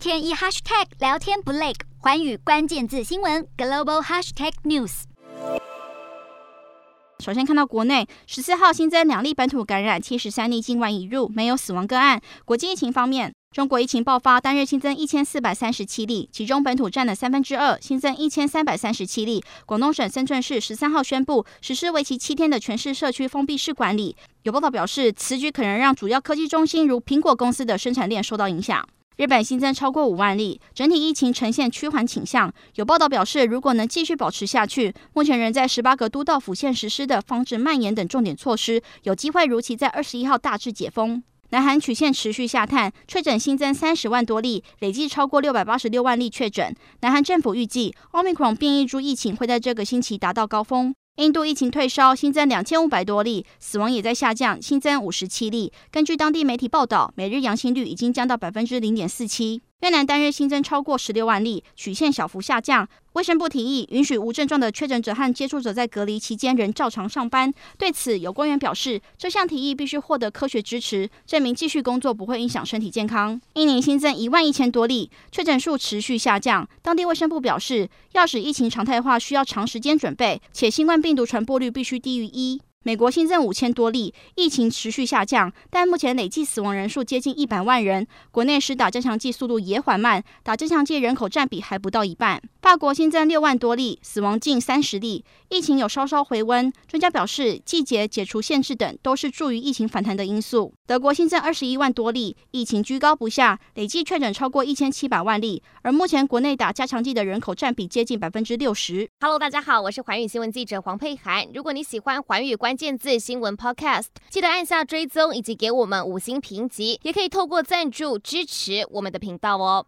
天一 hashtag 聊天不累，寰宇关键字新闻 global hashtag news。首先看到国内十四号新增两例本土感染，七十三例境外引入，没有死亡个案。国际疫情方面，中国疫情爆发，单日新增一千四百三十七例，其中本土占了三分之二，新增一千三百三十七例。广东省深圳市十三号宣布实施为期七天的全市社区封闭式管理。有报道表示，此举可能让主要科技中心如苹果公司的生产链受到影响。日本新增超过五万例，整体疫情呈现趋缓倾向。有报道表示，如果能继续保持下去，目前仍在十八个都道府县实施的防止蔓延等重点措施，有机会如期在二十一号大致解封。南韩曲线持续下探，确诊新增三十万多例，累计超过六百八十六万例确诊。南韩政府预计，Omicron 变异株疫情会在这个星期达到高峰。印度疫情退烧，新增两千五百多例，死亡也在下降，新增五十七例。根据当地媒体报道，每日阳性率已经降到百分之零点四七。越南单日新增超过十六万例，曲线小幅下降。卫生部提议允许无症状的确诊者和接触者在隔离期间仍照常上班。对此，有官员表示，这项提议必须获得科学支持，证明继续工作不会影响身体健康。印尼新增一万一千多例，确诊数持续下降。当地卫生部表示，要使疫情常态化需要长时间准备，且新冠病毒传播率必须低于一。美国新增五千多例，疫情持续下降，但目前累计死亡人数接近一百万人。国内施打加强剂速度也缓慢，打加强剂人口占比还不到一半。法国新增六万多例，死亡近三十例，疫情有稍稍回温。专家表示，季节解除限制等都是助于疫情反弹的因素。德国新增二十一万多例，疫情居高不下，累计确诊超过一千七百万例。而目前国内打加强剂的人口占比接近百分之六十。Hello，大家好，我是寰宇新闻记者黄佩涵。如果你喜欢寰宇。关键字新闻 Podcast，记得按下追踪以及给我们五星评级，也可以透过赞助支持我们的频道哦。